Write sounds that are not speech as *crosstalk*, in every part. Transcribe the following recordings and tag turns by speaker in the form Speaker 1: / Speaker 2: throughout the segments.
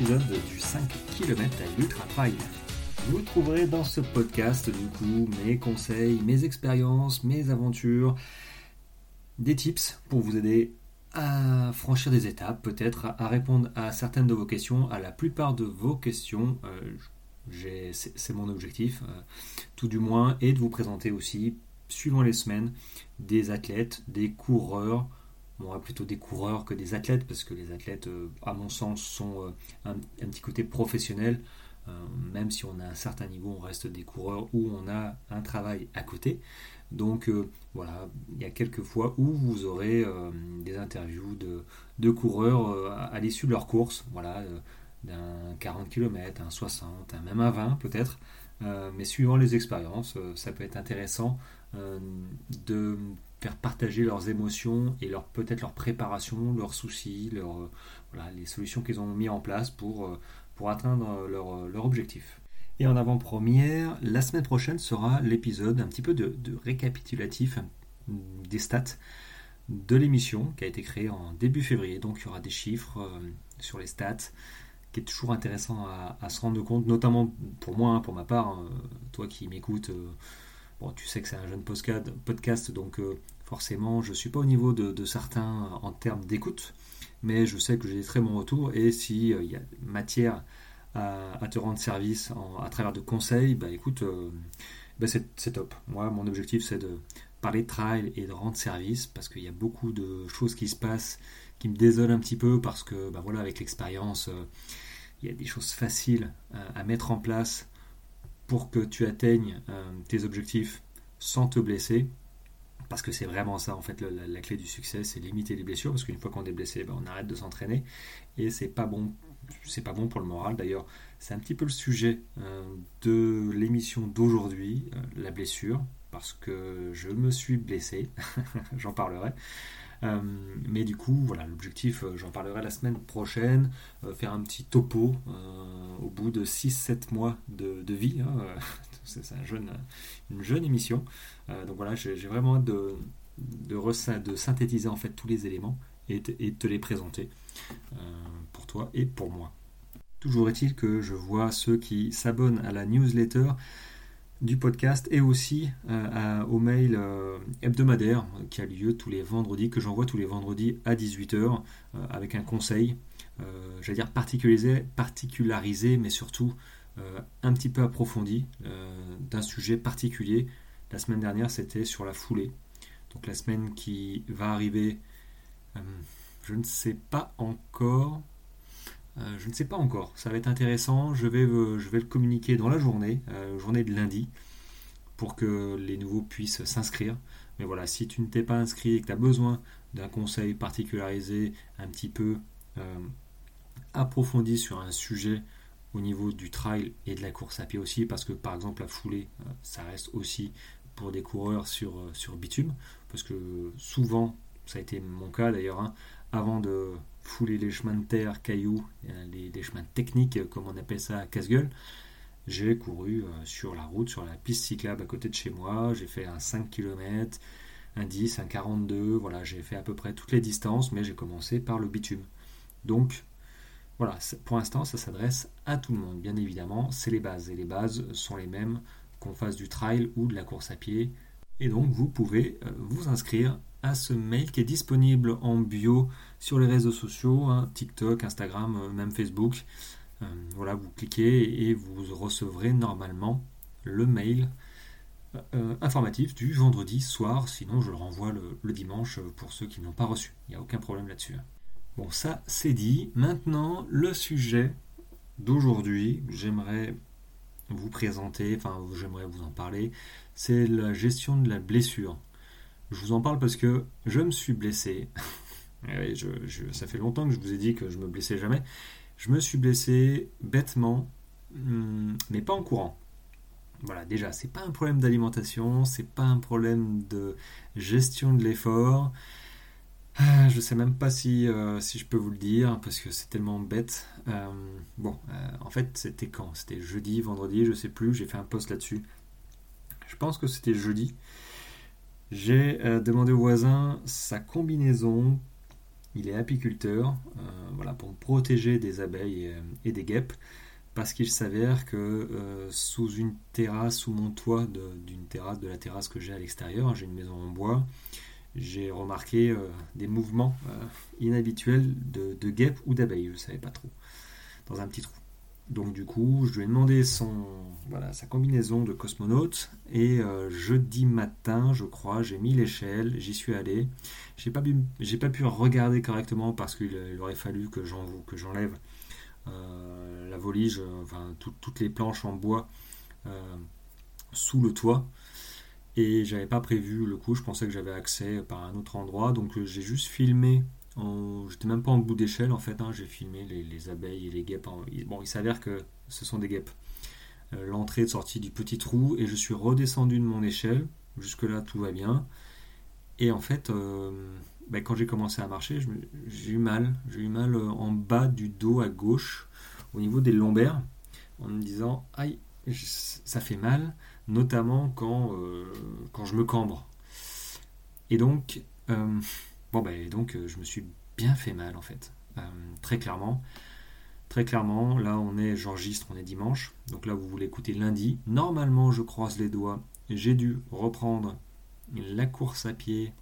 Speaker 1: épisode du 5 km à l'Ultra Trail. Vous trouverez dans ce podcast du coup mes conseils, mes expériences, mes aventures, des tips pour vous aider à franchir des étapes, peut-être à répondre à certaines de vos questions, à la plupart de vos questions. Euh, c'est mon objectif, euh, tout du moins, et de vous présenter aussi, suivant les semaines, des athlètes, des coureurs, bon, plutôt des coureurs que des athlètes, parce que les athlètes, euh, à mon sens, sont euh, un, petit côté professionnel. Euh, même si on a un certain niveau, on reste des coureurs où on a un travail à côté. Donc voilà, il y a quelques fois où vous aurez des interviews de, de coureurs à, l'issue de leur course, voilà, d'un 40 km, un 60, un même un 20 peut-être. mais suivant les expériences, ça peut être intéressant de faire partager leurs émotions et leur, peut-être leur préparation, leurs soucis, leur, voilà, les solutions qu'ils ont mis en place pour, euh, pour atteindre leur, leur objectif. Et en avant-première, la semaine prochaine sera l'épisode un petit peu de, récapitulatif des stats de l'émission qui a été créée en début février. Donc il y aura des chiffres euh, sur les stats qui est toujours intéressant à, se rendre compte, notamment pour moi, hein, pour ma part, hein, toi qui m'écoutes. Bon, tu sais que c'est un jeune podcast, donc euh, forcément, je ne suis pas au niveau de, certains en termes d'écoute, mais je sais que j'ai des très bons retours, et s'il euh, y a matière à, te rendre service à travers de conseils, bah écoute, euh, bah, c'est top. Moi, mon objectif, c'est de parler de trail et de rendre service, parce qu'il y a beaucoup de choses qui se passent qui me désolent un petit peu, parce que, bah voilà, avec l'expérience, il y a des choses faciles à mettre en place pour que tu atteignes euh, tes objectifs sans te blesser. Parce que c'est vraiment ça, en fait, la, clé du succès, c'est limiter les blessures. Parce qu'une fois qu'on est blessé, ben, on arrête de s'entraîner. Et c'est pas bon, c'est pas bon pour le moral. D'ailleurs, c'est un petit peu le sujet euh, de l'émission d'aujourd'hui, euh, la blessure. Parce que je me suis blessé, *laughs* j'en parlerai. Euh, mais du coup, voilà, l'objectif, euh, j'en parlerai la semaine prochaine, euh, faire un petit topo au bout de 6-7 mois de, vie. Hein, *laughs* c'est une jeune émission. donc voilà, j'ai vraiment hâte de, synthétiser en fait tous les éléments et, et de te les présenter pour toi et pour moi. Toujours est-il que je vois ceux qui s'abonnent à la newsletter du podcast et aussi euh, au mail euh, hebdomadaire qui a lieu tous les vendredis, que j'envoie tous les vendredis à 18h euh, avec un conseil, j'allais dire particularisé, particularisé, mais surtout un petit peu approfondi d'un sujet particulier. La semaine dernière, c'était sur la foulée. Donc la semaine qui va arriver, je ne sais pas encore. Euh, je ne sais pas encore. Ça va être intéressant. Je vais, euh, le communiquer dans la journée, euh, journée de lundi, pour que les nouveaux puissent s'inscrire. Mais voilà, si tu ne t'es pas inscrit et que tu as besoin d'un conseil particularisé, un petit peu approfondi sur un sujet au niveau du trail et de la course à pied aussi, parce que par exemple la foulée, ça reste aussi pour des coureurs sur, sur bitume, parce que souvent, ça a été mon cas d'ailleurs, hein, avant de fouler les chemins de terre, cailloux, euh, les, chemins techniques, euh, comme on appelle ça casse-gueule, j'ai couru euh, sur la route, sur la piste cyclable à côté de chez moi. J'ai fait un 5 km, un 10, un 42. Voilà, j'ai fait à peu près toutes les distances, mais j'ai commencé par le bitume. Donc, voilà, pour l'instant, ça s'adresse à tout le monde. Bien évidemment, c'est les bases. Et les bases sont les mêmes qu'on fasse du trail ou de la course à pied. Et donc, vous pouvez vous inscrire à ce mail qui est disponible en bio sur les réseaux sociaux, hein, TikTok, Instagram, euh, même Facebook. Euh, voilà, vous cliquez et vous recevrez normalement le mail euh, informatif du vendredi soir. Sinon, je le renvoie le, dimanche pour ceux qui n'ont pas reçu. Il n'y a aucun problème là-dessus. Bon, ça c'est dit. Maintenant, le sujet d'aujourd'hui, j'aimerais vous présenter, enfin j'aimerais vous en parler, c'est la gestion de la blessure. Je vous en parle parce que je me suis blessé. *laughs* ça fait longtemps que je vous ai dit que je me blessais jamais. Je me suis blessé bêtement, hmm, mais pas en courant. Voilà, déjà, c'est pas un problème d'alimentation, c'est pas un problème de gestion de l'effort. Ah, je sais même pas si, euh, si je peux vous le dire parce que c'est tellement bête. Euh, bon, euh, en fait, c'était quand? C'était jeudi, vendredi, je sais plus. J'ai fait un post là-dessus. Je pense que c'était jeudi. J'ai euh, demandé au voisin sa combinaison il est apiculteur, voilà, pour protéger des abeilles et, des guêpes, parce qu'il s'avère que sous une terrasse, sous mon toit d'une terrasse, de la terrasse que j'ai à l'extérieur, j'ai une maison en bois, j'ai remarqué des mouvements inhabituels de, de guêpes ou d'abeilles, je ne savais pas trop, dans un petit trou. Donc du coup, je lui ai demandé son, voilà, sa combinaison de cosmonaute et euh, jeudi matin, je crois, j'ai mis l'échelle, j'y suis allé. J'ai pas, pas pu regarder correctement parce qu'il aurait fallu que j'enlève euh, la volige, enfin toutes les planches en bois euh, sous le toit. Et j'avais pas prévu le coup, je pensais que j'avais accès par un autre endroit, donc j'ai juste filmé J'étais même pas en bout d'échelle en fait, hein. j'ai filmé les, abeilles et les guêpes. Bon, il s'avère que ce sont des guêpes. Euh, l'entrée et sortie du petit trou et je suis redescendu de mon échelle. Jusque-là, tout va bien. Et en fait, euh, ben, quand j'ai commencé à marcher, j'ai eu mal. J'ai eu mal euh, en bas du dos à gauche, au niveau des lombaires, en me disant Aïe, ça fait mal, notamment quand, quand je me cambre. Et donc, Bon, ben donc euh, je me suis bien fait mal en fait, euh, très clairement. Très clairement, là on est, j'enregistre, on est dimanche, donc là vous voulez écouter lundi. Normalement, je croise les doigts, j'ai dû reprendre la course à pied,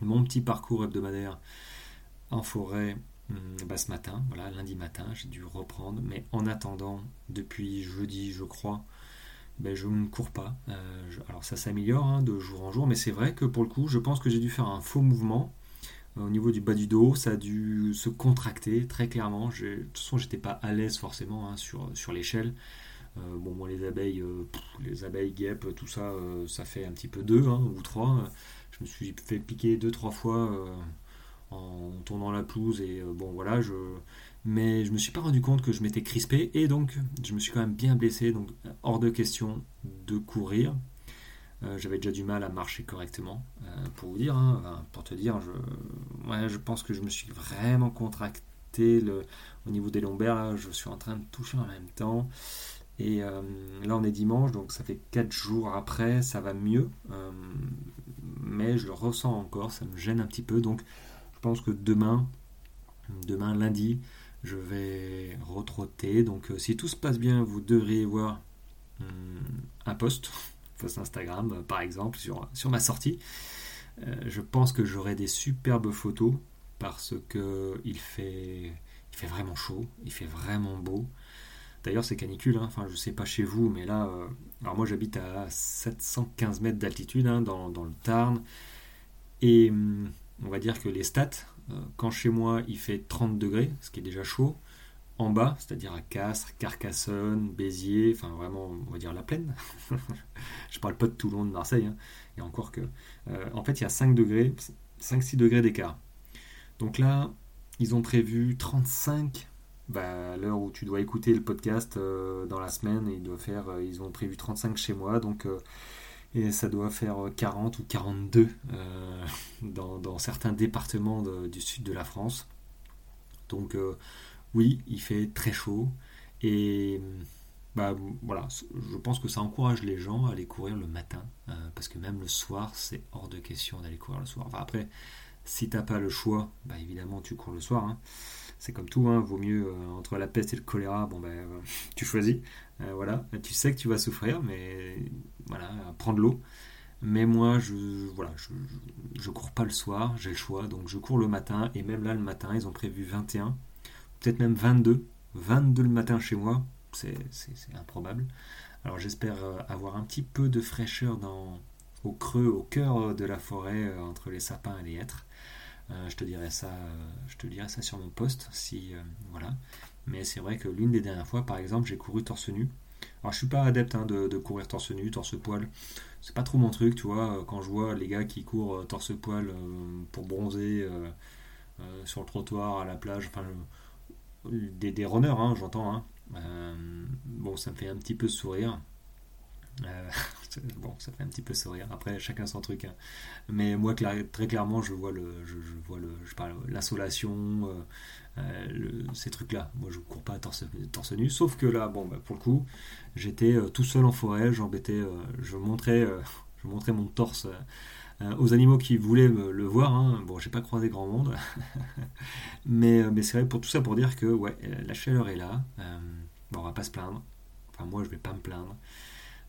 Speaker 1: mon petit parcours hebdomadaire en forêt hum, bah, ce matin, voilà, lundi matin, j'ai dû reprendre, mais en attendant, depuis jeudi, je crois, ben, je ne cours pas. Euh, alors ça s'améliore hein, de jour en jour, mais c'est vrai que pour le coup, je pense que j'ai dû faire un faux mouvement au niveau du bas du dos, ça a dû se contracter très clairement. De toute façon, j'étais pas à l'aise forcément hein, sur, l'échelle. Euh, bon, moi, les abeilles, euh, les abeilles, guêpes, tout ça, euh, ça fait un petit peu deux hein, ou trois. Je me suis fait piquer deux, trois fois en tournant la pelouse et bon, voilà, je. Mais je me suis pas rendu compte que je m'étais crispé et donc je me suis quand même bien blessé. Donc, hors de question de courir euh, j'avais déjà du mal à marcher correctement, euh, pour vous dire, hein, pour te dire, je, je pense que je me suis vraiment contracté le, au niveau des lombaires, je suis en train de toucher en même temps. Et euh, là, on est dimanche, donc ça fait 4 jours après, ça va mieux. mais je le ressens encore, ça me gêne un petit peu. Donc, je pense que demain, demain lundi, je vais retrotter. Donc, si tout se passe bien, vous devriez voir hum, un post post Instagram, euh, par exemple, sur, ma sortie. Euh, je pense que j'aurai des superbes photos parce que il fait, il fait vraiment chaud, il fait vraiment beau. D'ailleurs, c'est canicule, hein. enfin, je sais pas chez vous, mais là, euh, alors moi j'habite à 715 mètres d'altitude hein, dans, dans, le Tarn, et hum, on va dire que les stats, quand chez moi il fait 30 degrés, ce qui est déjà chaud, en bas, c'est-à-dire à Castres, Carcassonne, Béziers, enfin vraiment, on va dire la plaine. *laughs* je parle pas de Toulon, de Marseille, hein. et encore que. Euh, en fait, il y a 5 degrés, 5-6 degrés d'écart. Donc là, ils ont prévu 35, bah, l'heure où tu dois écouter le podcast euh, dans la semaine, faire, euh, ils ont prévu 35 chez moi, donc. et ça doit faire 40 ou 42 *laughs* dans, dans, certains départements du sud de la France. Donc oui, il fait très chaud et bah, voilà, je pense que ça encourage les gens à aller courir le matin euh, parce que même le soir, c'est hors de question d'aller courir le soir. Après, si t'as pas le choix, bah, évidemment tu cours le soir. Hein. C'est comme tout, hein, vaut mieux euh, entre la peste et le choléra, bon ben *laughs* tu choisis. Voilà, tu sais que tu vas souffrir, mais voilà, prends de l'eau. Mais moi, je voilà, je, je cours pas le soir, j'ai le choix, donc je cours le matin. Et même là, le matin, ils ont prévu 21 peut-être même 22. 22 le matin chez moi, c'est improbable. Alors j'espère euh, avoir un petit peu de fraîcheur dans, au creux, au cœur de la forêt, euh, entre les sapins et les hêtres. Euh, je te dirai ça, je te dirai ça sur mon poste, si voilà. Mais c'est vrai que l'une des dernières fois, par exemple, j'ai couru torse nu. Alors je suis pas adepte hein, de, de, courir torse nu, torse poil. C'est pas trop mon truc, tu vois. Quand je vois les gars qui courent torse poil pour bronzer sur le trottoir, à la plage, enfin des, runners, hein, j'entends. Hein. Euh, bon, ça me fait un petit peu sourire. Euh, *laughs* bon, ça fait un petit peu sourire. Après, chacun son truc. Hein. Mais moi, très clairement, je vois le, je, vois le, je parle l'insolation, euh, ces trucs-là. Moi, je cours pas torse, torse nu. Sauf que là, bon, bah, pour le coup, j'étais tout seul en forêt. J'embêtais, je montrais, *laughs* je montrais mon torse aux animaux qui voulaient me, le voir, hein. bon, j'ai pas croisé grand monde, *laughs* mais, mais c'est vrai pour tout ça pour dire que ouais, la chaleur est là. bon, on va pas se plaindre. Enfin, moi, je vais pas me plaindre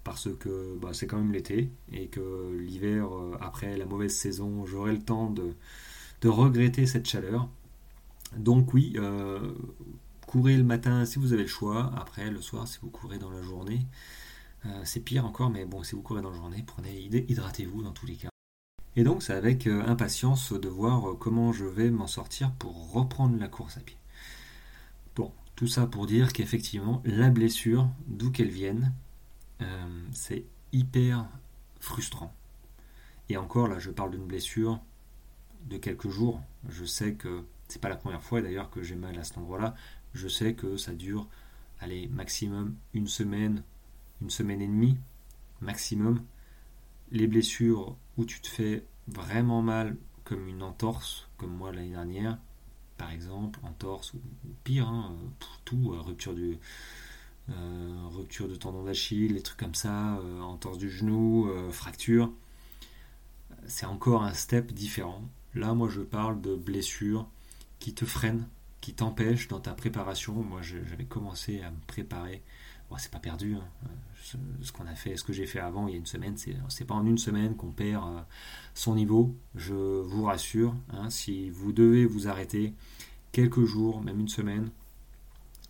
Speaker 1: parce que bah, c'est quand même l'été et que l'hiver, après la mauvaise saison, j'aurai le temps de, regretter cette chaleur. Donc oui, euh, courez le matin si vous avez le choix. Après, le soir, si vous courez dans la journée, euh, c'est pire encore, mais bon, si vous courez dans la journée, prenez, hydratez-vous dans tous les cas. Et donc, c'est avec euh, impatience de voir comment je vais m'en sortir pour reprendre la course à pied. Bon, tout ça pour dire qu'effectivement, la blessure, d'où qu'elle vienne, c'est hyper frustrant. Et encore, là, je parle d'une blessure de quelques jours. Je sais que c'est pas la première fois d'ailleurs que j'ai mal à cet endroit-là. Je sais que ça dure, allez, maximum une semaine, une semaine et demie, maximum. Les blessures où tu te fais vraiment mal, comme une entorse, comme moi l'année dernière, par exemple, entorse ou, pire, hein, tout, euh, rupture du, euh, de tendon d'Achille, les trucs comme ça, euh, entorse du genou, fracture, c'est encore un step différent. Là, moi, je parle de blessures qui te freinent, qui t'empêchent dans ta préparation. Moi, j'avais commencé à me préparer. Bon, c'est pas perdu. Hein. Ce, qu'on a fait, ce que j'ai fait avant, il y a une semaine, c'est pas en une semaine qu'on perd euh, son niveau. Je vous rassure, hein, si vous devez vous arrêter quelques jours, même une semaine,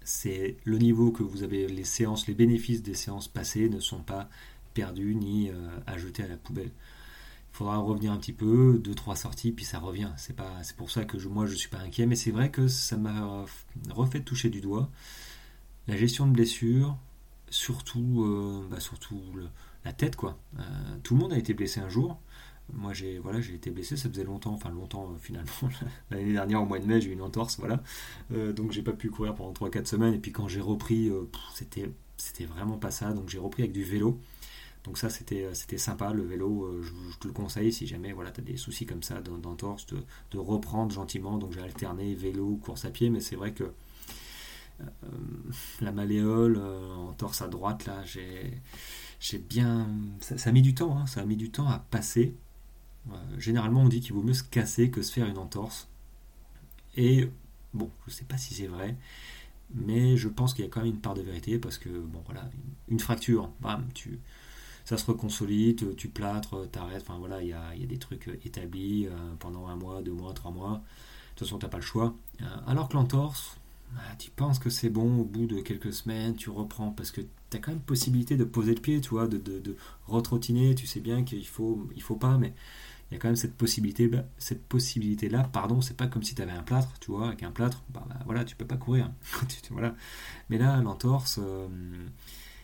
Speaker 1: c'est le niveau que vous avez, les séances, les bénéfices des séances passées ne sont pas perdus ni euh, ajoutés à la poubelle faudra revenir un petit peu, deux trois sorties, puis ça revient. C'est pas, c'est pour ça que moi je suis pas inquiet, mais c'est vrai que ça m'a refait toucher du doigt la gestion de blessures, surtout, euh, bah, surtout la tête quoi. Euh, tout le monde a été blessé un jour. Moi j'ai voilà j'ai été blessé, ça faisait longtemps, enfin longtemps euh, finalement. *laughs* L'année dernière au mois de mai j'ai eu une entorse, voilà. donc j'ai pas pu courir pendant 3-4 semaines et puis quand j'ai repris, c'était c'était vraiment pas ça. Donc j'ai repris avec du vélo. Donc ça, c'était, c'était sympa, le vélo, je, te le conseille si jamais voilà, tu as des soucis comme ça d'entorse, de, de, reprendre gentiment. Donc j'ai alterné vélo, course à pied, mais c'est vrai que la malléole, en torse à droite, là, j'ai, bien... Ça, a mis du temps, hein, ça a mis du temps à passer. généralement, on dit qu'il vaut mieux se casser que se faire une entorse. Et bon, je ne sais pas si c'est vrai, mais je pense qu'il y a quand même une part de vérité parce que, bon, voilà, une fracture, bam, tu ça se reconsolide, tu plâtres, t'arrêtes, enfin voilà, il y a, des trucs établis euh, pendant un mois, deux mois, trois mois. De toute façon, t'as pas le choix. Euh, alors que l'entorse, bah, tu penses que c'est bon au bout de quelques semaines, tu reprends parce que tu as quand même possibilité de poser le pied, tu vois, de, de, retrottiner. Tu sais bien qu'il faut, il faut pas, mais il y a quand même cette possibilité, bah, cette possibilité là. Pardon, c'est pas comme si tu avais un plâtre, tu vois, avec un plâtre, bah, bah, voilà, tu peux pas courir. *laughs* voilà. Mais là, l'entorse. Euh,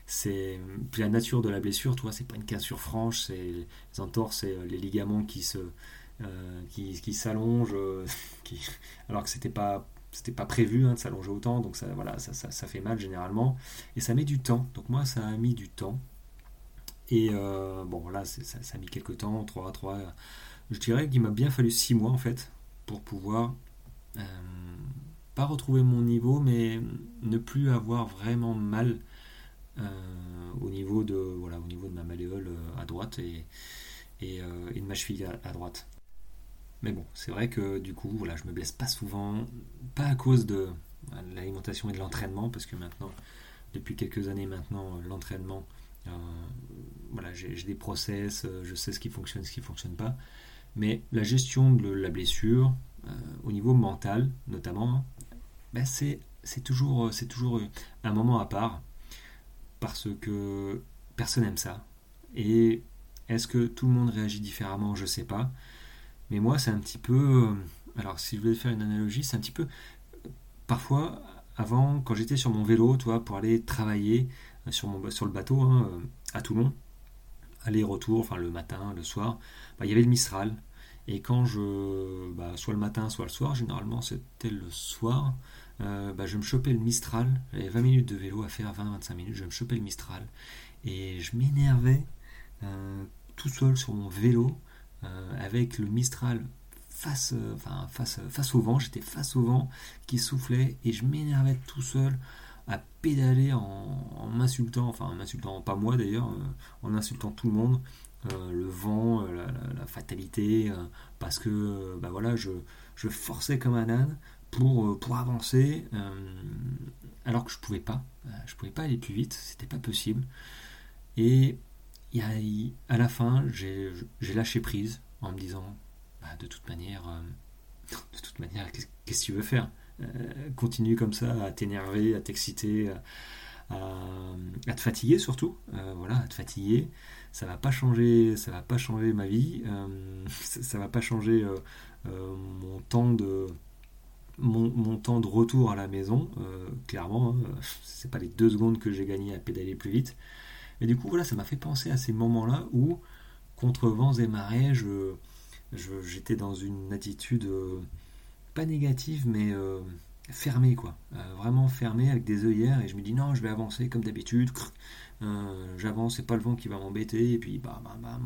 Speaker 1: c'est la nature de la blessure, toi, c'est pas une cassure franche, c'est les entorses, c'est euh, les ligaments qui se euh, qui, qui s'allongent, euh, *laughs* alors que c'était pas c'était pas prévu hein, de s'allonger autant, donc ça voilà ça, ça, fait mal généralement et ça met du temps. Donc moi ça a mis du temps et bon là ça, ça, a mis quelques temps, 3 3 je dirais qu'il m'a bien fallu 6 mois en fait pour pouvoir pas retrouver mon niveau mais ne plus avoir vraiment mal euh, au, niveau de, voilà, au niveau de ma malléole euh, à droite et, euh, et, de ma cheville à, droite. Mais bon, c'est vrai que du coup, voilà, je me blesse pas souvent, pas à cause de l'alimentation et de l'entraînement, parce que maintenant, depuis quelques années maintenant, l'entraînement, voilà, j'ai des process, je sais ce qui fonctionne, ce qui fonctionne pas. Mais la gestion de la blessure, au niveau mental notamment, ben c'est toujours, toujours un moment à part parce que personne n'aime ça. Et est-ce que tout le monde réagit différemment? Je sais pas. Mais moi, c'est un petit peu. Euh, alors, si je voulais faire une analogie, c'est un petit peu. Parfois, avant, quand j'étais sur mon vélo, toi, pour aller travailler euh, sur, mon, sur le bateau hein, euh, à Toulon, aller-retour, enfin le matin, le soir, bah, il y avait le Mistral. Et quand je. Bah, soit le matin, soit le soir, généralement c'était le soir, bah, je me chopais le Mistral. J'avais 20 minutes de vélo à faire, 20-25 minutes. Je me chopais le Mistral. Et je m'énervais tout seul sur mon vélo avec le Mistral face, enfin, face, face au vent. J'étais face au vent qui soufflait et je m'énervais tout seul à pédaler en, m'insultant, enfin en m'insultant pas moi d'ailleurs, en insultant tout le monde. le vent, la, fatalité, parce que bah je, forçais comme un âne pour, pour avancer, alors que je pouvais pas. je pouvais pas aller plus vite, c'était pas possible. Et y a, à la fin, j'ai lâché prise en me disant, bah, de toute manière, de toute manière, qu'est-ce que tu veux faire? Continue comme ça à t'énerver, à t'exciter à, te fatiguer surtout, euh, voilà, à te fatiguer. Ça va pas changer, ça va pas changer ma vie, euh, *laughs* ça, va pas changer euh, mon temps de mon, temps de retour à la maison, clairement, hein, c'est pas les deux secondes que j'ai gagné à pédaler plus vite. Et du coup, voilà, ça m'a fait penser à ces moments-là où, contre vents et marées, je, j'étais dans une attitude pas négative, mais fermé quoi, euh, vraiment fermé avec des œillères et je me dis non je vais avancer comme d'habitude, euh, j'avance c'est pas le vent qui va m'embêter et puis bah, bah, bah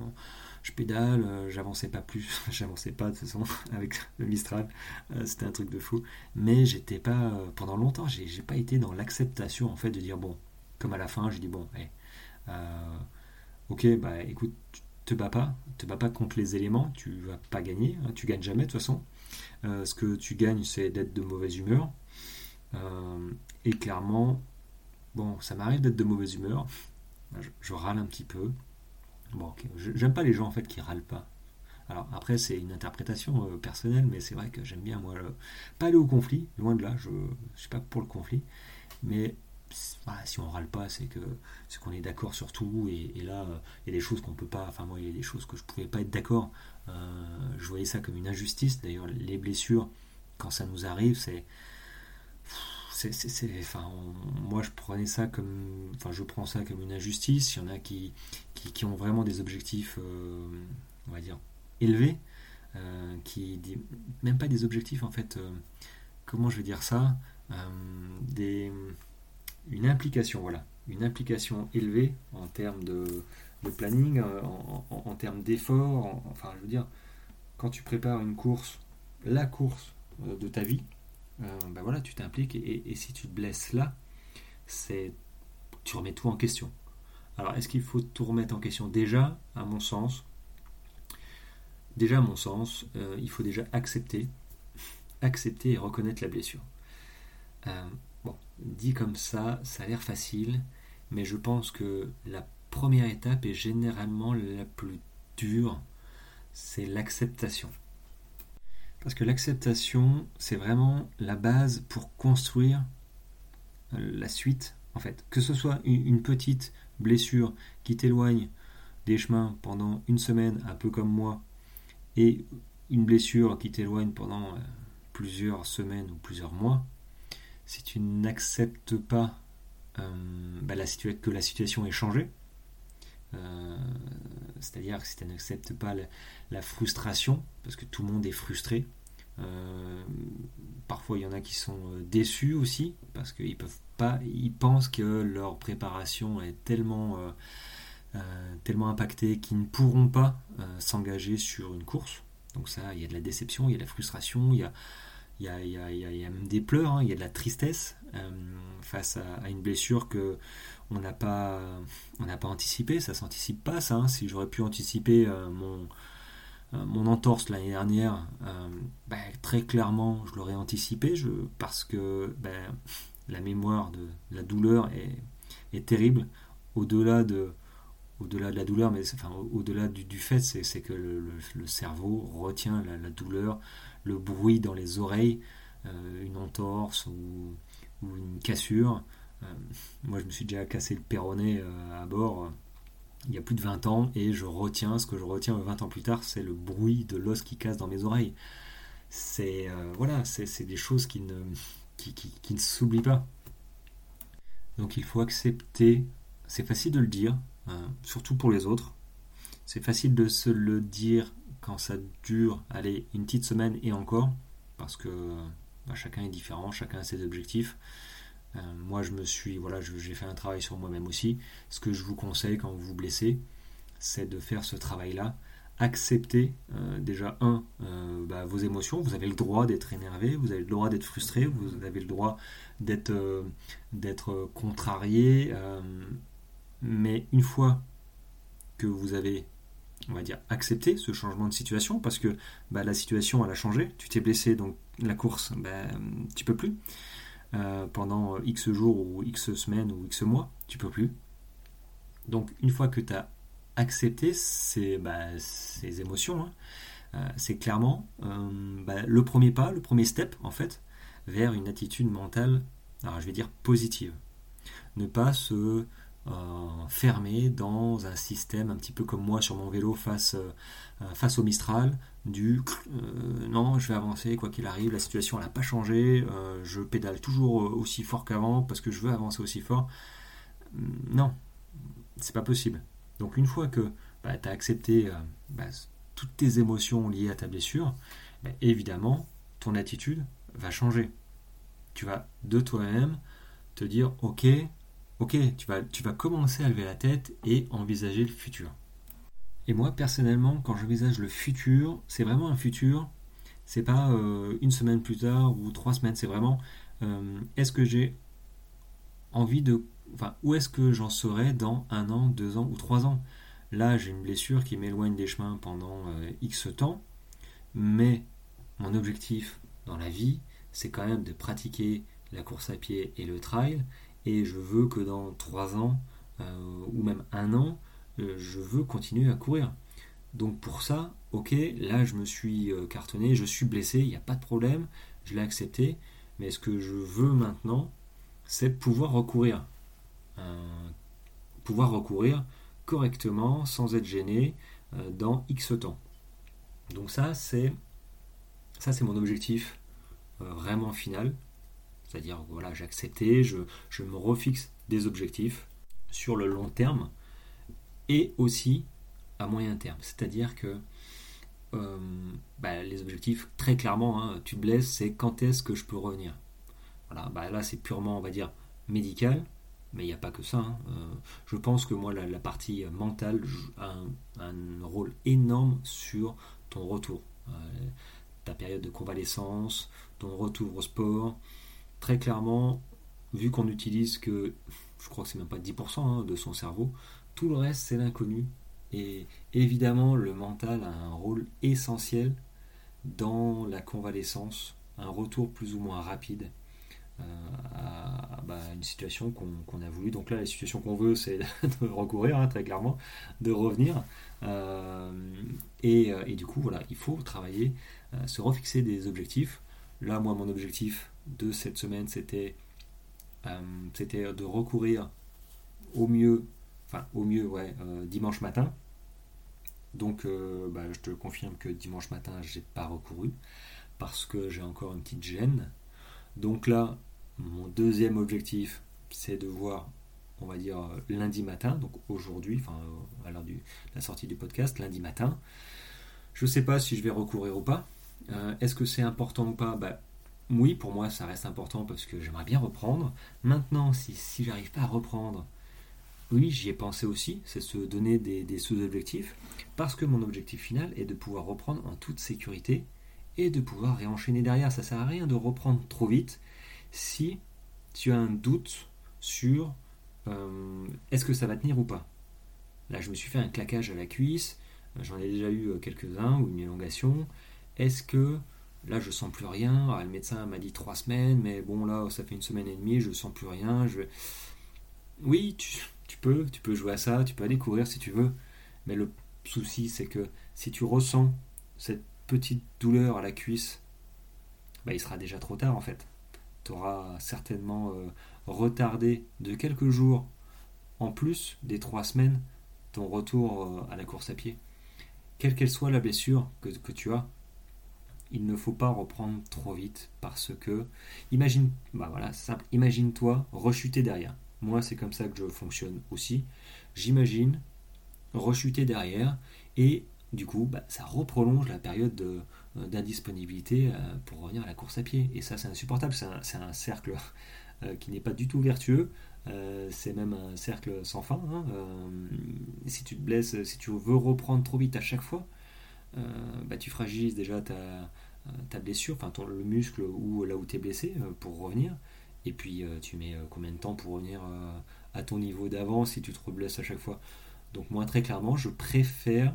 Speaker 1: je pédale, euh, j'avançais pas plus, *laughs* j'avançais pas de toute façon *laughs* avec le Mistral, c'était un truc de fou, mais j'étais pas pendant longtemps j'ai, pas été dans l'acceptation en fait de dire bon comme à la fin j'ai dit bon ok bah écoute te bats pas, te bats pas contre les éléments, tu vas pas gagner, hein, tu gagnes jamais de toute façon. Euh, ce que tu gagnes, c'est d'être de mauvaise humeur. Euh, et clairement, bon, ça m'arrive d'être de mauvaise humeur. Je, râle un petit peu. Bon, j'aime pas les gens en fait qui râlent pas. Alors après, c'est une interprétation euh, personnelle, mais c'est vrai que j'aime bien moi pas aller au conflit, loin de là. Je, ne suis pas pour le conflit, mais si on râle pas, c'est que c'est qu'on est d'accord sur tout. Et, là, il y a des choses qu'on peut pas. Enfin moi, il y a des choses que je pouvais pas être d'accord. Euh, je voyais ça comme une injustice. D'ailleurs, les blessures, quand ça nous arrive, c'est. Enfin, moi je prenais ça comme, enfin je prends ça comme une injustice. Il y en a qui, qui, ont vraiment des objectifs, euh, on va dire, élevés, euh, qui même pas des objectifs en fait. comment je vais dire ça Des, une implication, voilà, une implication élevée en termes de, planning, euh, en, termes d'effort. Enfin, je veux dire, quand tu prépares une course, la course euh, de ta vie, ben voilà, tu t'impliques et, si tu te blesses là, c'est tu remets tout en question. Alors, est-ce qu'il faut tout remettre en question? Déjà, à mon sens, déjà à mon sens, il faut déjà accepter, accepter et reconnaître la blessure. Dit comme ça, ça a l'air facile, mais je pense que la première étape est généralement la plus dure, c'est l'acceptation. Parce que l'acceptation, c'est vraiment la base pour construire euh, la suite, en fait. Que ce soit une petite blessure qui t'éloigne des chemins pendant une semaine, un peu comme moi, et une blessure qui t'éloigne pendant euh, plusieurs semaines ou plusieurs mois, si tu n'acceptes pas euh, bah, que la situation est changée, euh, c'est-à-dire que si tu n'acceptes pas la, frustration, parce que tout le monde est frustré, euh, parfois il y en a qui sont déçus aussi, parce qu'ils peuvent pas, ils pensent que leur préparation est tellement, tellement impactée qu'ils ne pourront pas s'engager sur une course. Donc ça, il y a de la déception, il y a de la frustration, il y a, il y a, même des pleurs, hein, il y a de la tristesse face à, une blessure que on n'a pas, on n'a pas anticipé, ça s'anticipe pas ça. Hein. Si j'aurais pu anticiper euh, mon, euh, mon entorse l'année dernière, euh, ben, très clairement, je l'aurais anticipé, parce que ben, la mémoire de la douleur est, terrible. Au-delà de, au-delà de la douleur, mais enfin, au-delà du fait, c'est, que le, cerveau retient la, douleur, le bruit dans les oreilles, une entorse ou, une cassure. Euh, moi, je me suis déjà cassé le péroné euh, à bord euh, il y a plus de 20 ans et je retiens, ce que je retiens 20 ans plus tard, c'est le bruit de l'os qui casse dans mes oreilles. C'est voilà, c'est des choses qui ne, qui, ne s'oublient pas. Donc il faut accepter, c'est facile de le dire, hein, surtout pour les autres. C'est facile de se le dire quand ça dure, allez, une petite semaine et encore, parce que bah, chacun est différent, chacun a ses objectifs. Euh, moi, je me suis, voilà, j'ai fait un travail sur moi-même aussi. Ce que je vous conseille quand vous vous blessez, c'est de faire ce travail-là. Accepter euh, déjà un euh, bah, vos émotions. Vous avez le droit d'être énervé, vous avez le droit d'être frustré, vous avez le droit d'être d'être contrarié. mais une fois que vous avez on va dire, accepter ce changement de situation parce que bah, la situation, elle a changé. Tu t'es blessé, donc la course, bah, tu peux plus. Euh, pendant X jours ou X semaines ou X mois, tu peux plus. Donc, une fois que tu as accepté ces, bah, ces émotions, hein, euh, c'est clairement euh, bah, le premier pas, le premier step, en fait, vers une attitude mentale, alors je vais dire positive. Ne pas se fermé dans un système un petit peu comme moi sur mon vélo face, euh, face au Mistral, du euh, non, je vais avancer quoi qu'il arrive, la situation n'a pas changé, je pédale toujours aussi fort qu'avant parce que je veux avancer aussi fort. Non, c'est pas possible. Donc une fois que bah, tu as accepté bah, toutes tes émotions liées à ta blessure, bah, évidemment, ton attitude va changer. Tu vas de toi-même te dire, ok, ok, tu vas, tu vas commencer à lever la tête et envisager le futur. Et moi, personnellement, quand j'envisage le futur, c'est vraiment un futur. C'est pas euh, une semaine plus tard ou trois semaines. C'est vraiment euh, est-ce que j'ai envie de. Enfin, où est-ce que j'en serai dans un an, deux ans ou trois ans? Là, j'ai une blessure qui m'éloigne des chemins pendant euh, X temps. Mais mon objectif dans la vie, c'est quand même de pratiquer la course à pied et le trail et je veux que dans trois ans euh, ou même un an, euh, je veux continuer à courir. Donc pour ça, ok, là je me suis euh, cartonné, je suis blessé, il n'y a pas de problème, je l'ai accepté, mais ce que je veux maintenant, c'est pouvoir recourir. pouvoir recourir correctement, sans être gêné, dans X temps. Donc ça, c'est ça c'est mon objectif vraiment final. C'est-à-dire, voilà, j'ai accepté, je, me refixe des objectifs sur le long terme et aussi à moyen terme. C'est-à-dire que euh, bah, les objectifs, très clairement, hein, tu te blesses, c'est quand est-ce que je peux revenir? Voilà, bah, là c'est purement, on va dire, médical, mais il n'y a pas que ça. Hein. Euh, je pense que moi, la, partie mentale a un, rôle énorme sur ton retour. Euh, ta période de convalescence, ton retour au sport, très clairement, vu qu'on utilise que, je crois que c'est même pas 10% hein, de son cerveau, tout le reste c'est l'inconnu. Et évidemment, le mental a un rôle essentiel dans la convalescence, un retour plus ou moins rapide euh, à, bah, une situation qu'on a voulu. Donc là, la situation qu'on veut, c'est *laughs* de recourir, hein, très clairement, de revenir. Euh, et, et, du coup, voilà, il faut travailler, euh, se refixer des objectifs. Là, moi, mon objectif, de cette semaine, c'était euh, de recourir au mieux, enfin au mieux, ouais, euh, dimanche matin. Donc, euh, bah, je te confirme que dimanche matin, j'ai pas recouru parce que j'ai encore une petite gêne. Donc là, mon deuxième objectif, c'est de voir, on va dire lundi matin, donc aujourd'hui, enfin à l'heure de la sortie du podcast, lundi matin. Je ne sais pas si je vais recourir ou pas. Est-ce que c'est important ou pas? Bah, oui, pour moi, ça reste important parce que j'aimerais bien reprendre. Maintenant, si, si j'arrive pas à reprendre, oui, j'y ai pensé aussi, c'est se donner des, sous-objectifs, parce que mon objectif final est de pouvoir reprendre en toute sécurité et de pouvoir réenchaîner derrière. Ça sert à rien de reprendre trop vite si tu as un doute sur euh, est-ce que ça va tenir ou pas. Là, je me suis fait un claquage à la cuisse, j'en ai déjà eu euh, quelques-uns, ou une élongation. Est-ce que Là, je sens plus rien. Ah, le médecin m'a dit trois semaines, mais bon, là, ça fait une semaine et demie, je sens plus rien. Je... Oui, tu, peux, tu peux jouer à ça, tu peux aller courir si tu veux. Mais le souci, c'est que si tu ressens cette petite douleur à la cuisse, bah, il sera déjà trop tard en fait. Tu auras certainement euh, retardé de quelques jours en plus des trois semaines ton retour euh, à la course à pied. Quelle qu'elle soit la blessure que tu as, il ne faut pas reprendre trop vite parce que imagine bah voilà simple imagine-toi rechuter derrière. Moi c'est comme ça que je fonctionne aussi. J'imagine rechuter derrière et du coup bah, ça reprolonge la période euh, d'indisponibilité euh, pour revenir à la course à pied. Et ça c'est insupportable. C'est un, cercle euh, qui n'est pas du tout vertueux. C'est même un cercle sans fin hein. si tu te blesses si tu veux reprendre trop vite à chaque fois bah, tu fragilises déjà ta, euh, ta blessure, enfin ton, le muscle ou là où tu es blessé euh, pour revenir. Et puis tu mets combien de temps pour revenir à ton niveau d'avant si tu te reblesses à chaque fois. Donc moi très clairement je préfère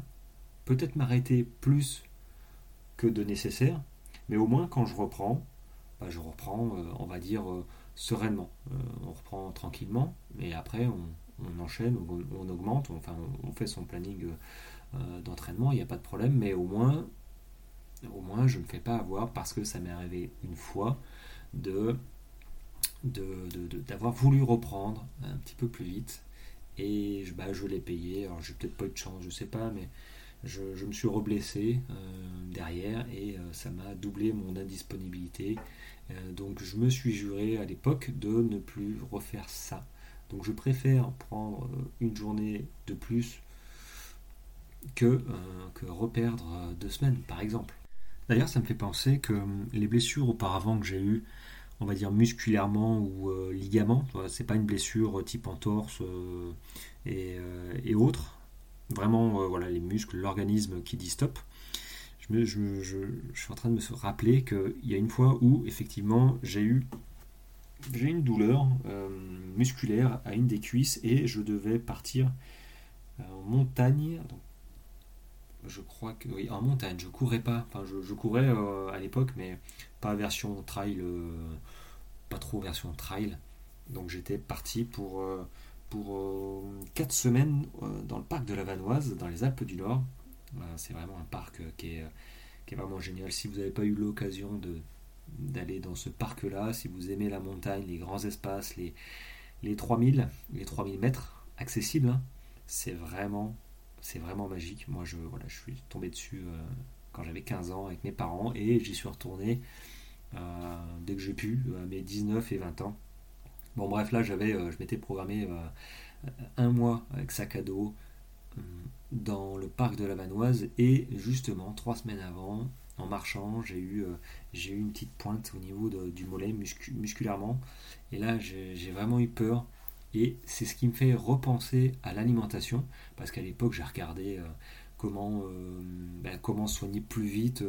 Speaker 1: peut-être m'arrêter plus que de nécessaire, mais au moins quand je reprends, bah, je reprends, euh, on va dire, euh, sereinement. Euh, on reprend tranquillement, et après on, enchaîne, on, augmente, on, enfin on, fait son planning d'entraînement, il n'y a pas de problème, mais au moins, au moins je ne fais pas avoir parce que ça m'est arrivé une fois de d'avoir voulu reprendre un petit peu plus vite et je, bah, je l'ai payé. Alors j'ai peut-être pas eu de chance, je sais pas, mais je, me suis reblessé euh, derrière et euh, ça m'a doublé mon indisponibilité. Euh, donc je me suis juré à l'époque de ne plus refaire ça. Donc je préfère prendre une journée de plus que, que reperdre deux semaines par exemple. D'ailleurs ça me fait penser que les blessures auparavant que j'ai eues on va dire musculairement ou euh, ligament. C'est pas une blessure type entorse euh, et, euh, et, autres. Vraiment, voilà, les muscles, l'organisme qui dit stop. Je, suis en train de me rappeler qu'il y a une fois où effectivement j'ai eu j'ai une douleur musculaire à une des cuisses et je devais partir en montagne. Je crois que oui, en montagne. Je courais pas. Enfin, je, courais à l'époque, mais pas version trail pas trop version trail. Donc j'étais parti pour, euh, pour 4 euh, semaines euh, dans le parc de la Vanoise, dans les Alpes du Nord. c'est vraiment un parc qui est, vraiment génial. Si vous n'avez pas eu l'occasion d'aller dans ce parc-là, si vous aimez la montagne, les grands espaces, les, les 3000, les 3000 mètres accessibles, hein, c'est vraiment, c'est vraiment magique. Moi, je, voilà, je suis tombé dessus quand j'avais 15 ans avec mes parents et j'y suis retourné euh, dès que j'ai pu, à mes 19 et 20 ans. Bon bref, là j'avais, euh, je m'étais programmé euh, un mois avec sac à dos dans le parc de la Vanoise et justement trois semaines avant, en marchant, j'ai eu, j'ai eu une petite pointe au niveau du mollet musculairement et là j'ai vraiment eu peur et c'est ce qui me fait repenser à l'alimentation parce qu'à l'époque j'ai regardé comment, ben, comment soigner plus vite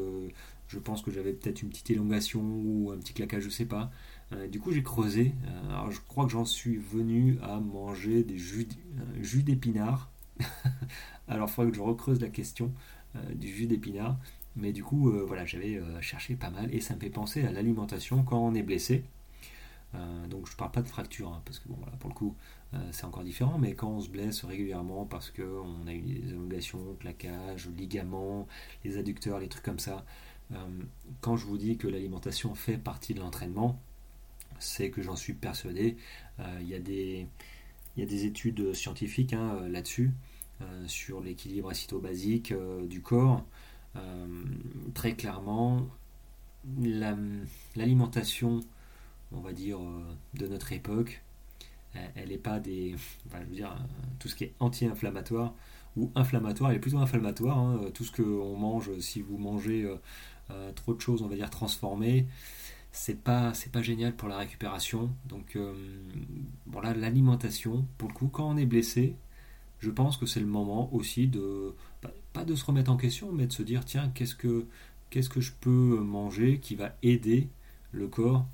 Speaker 1: je pense que j'avais peut-être une petite élongation ou un petit claquage, je sais pas. Euh, du coup, j'ai creusé. Euh, alors, je crois que j'en suis venu à manger des jus, jus d'épinard. *laughs* alors, il faudrait que je recreuse la question euh, du jus d'épinard. Mais du coup, voilà, j'avais cherché pas mal et ça me fait penser à l'alimentation quand on est blessé. Donc, je parle pas de fracture, hein, parce que bon, voilà, pour le coup, c'est encore différent. Mais quand on se blesse régulièrement parce qu'on a eu des élongations, claquages, ligaments, les adducteurs, les trucs comme ça, euh, quand je vous dis que l'alimentation fait partie de l'entraînement, c'est que j'en suis persuadé. Euh, il y, a des, des études scientifiques hein, euh, là-dessus, sur l'équilibre acéto-basique du corps. très clairement, l'alimentation, on va dire, de notre époque, elle n'est pas des. *laughs* je veux dire, tout ce qui est anti-inflammatoire ou inflammatoire, elle est plutôt inflammatoire. Hein. tout ce qu'on mange, si vous mangez euh, trop de choses, on va dire, transformées, c'est pas, c'est pas génial pour la récupération. Donc euh, voilà, l'alimentation, pour le coup, quand on est blessé, je pense que c'est le moment aussi de, pas de se remettre en question, mais de se dire, tiens, qu'est-ce que, qu'est-ce que je peux manger qui va aider le corps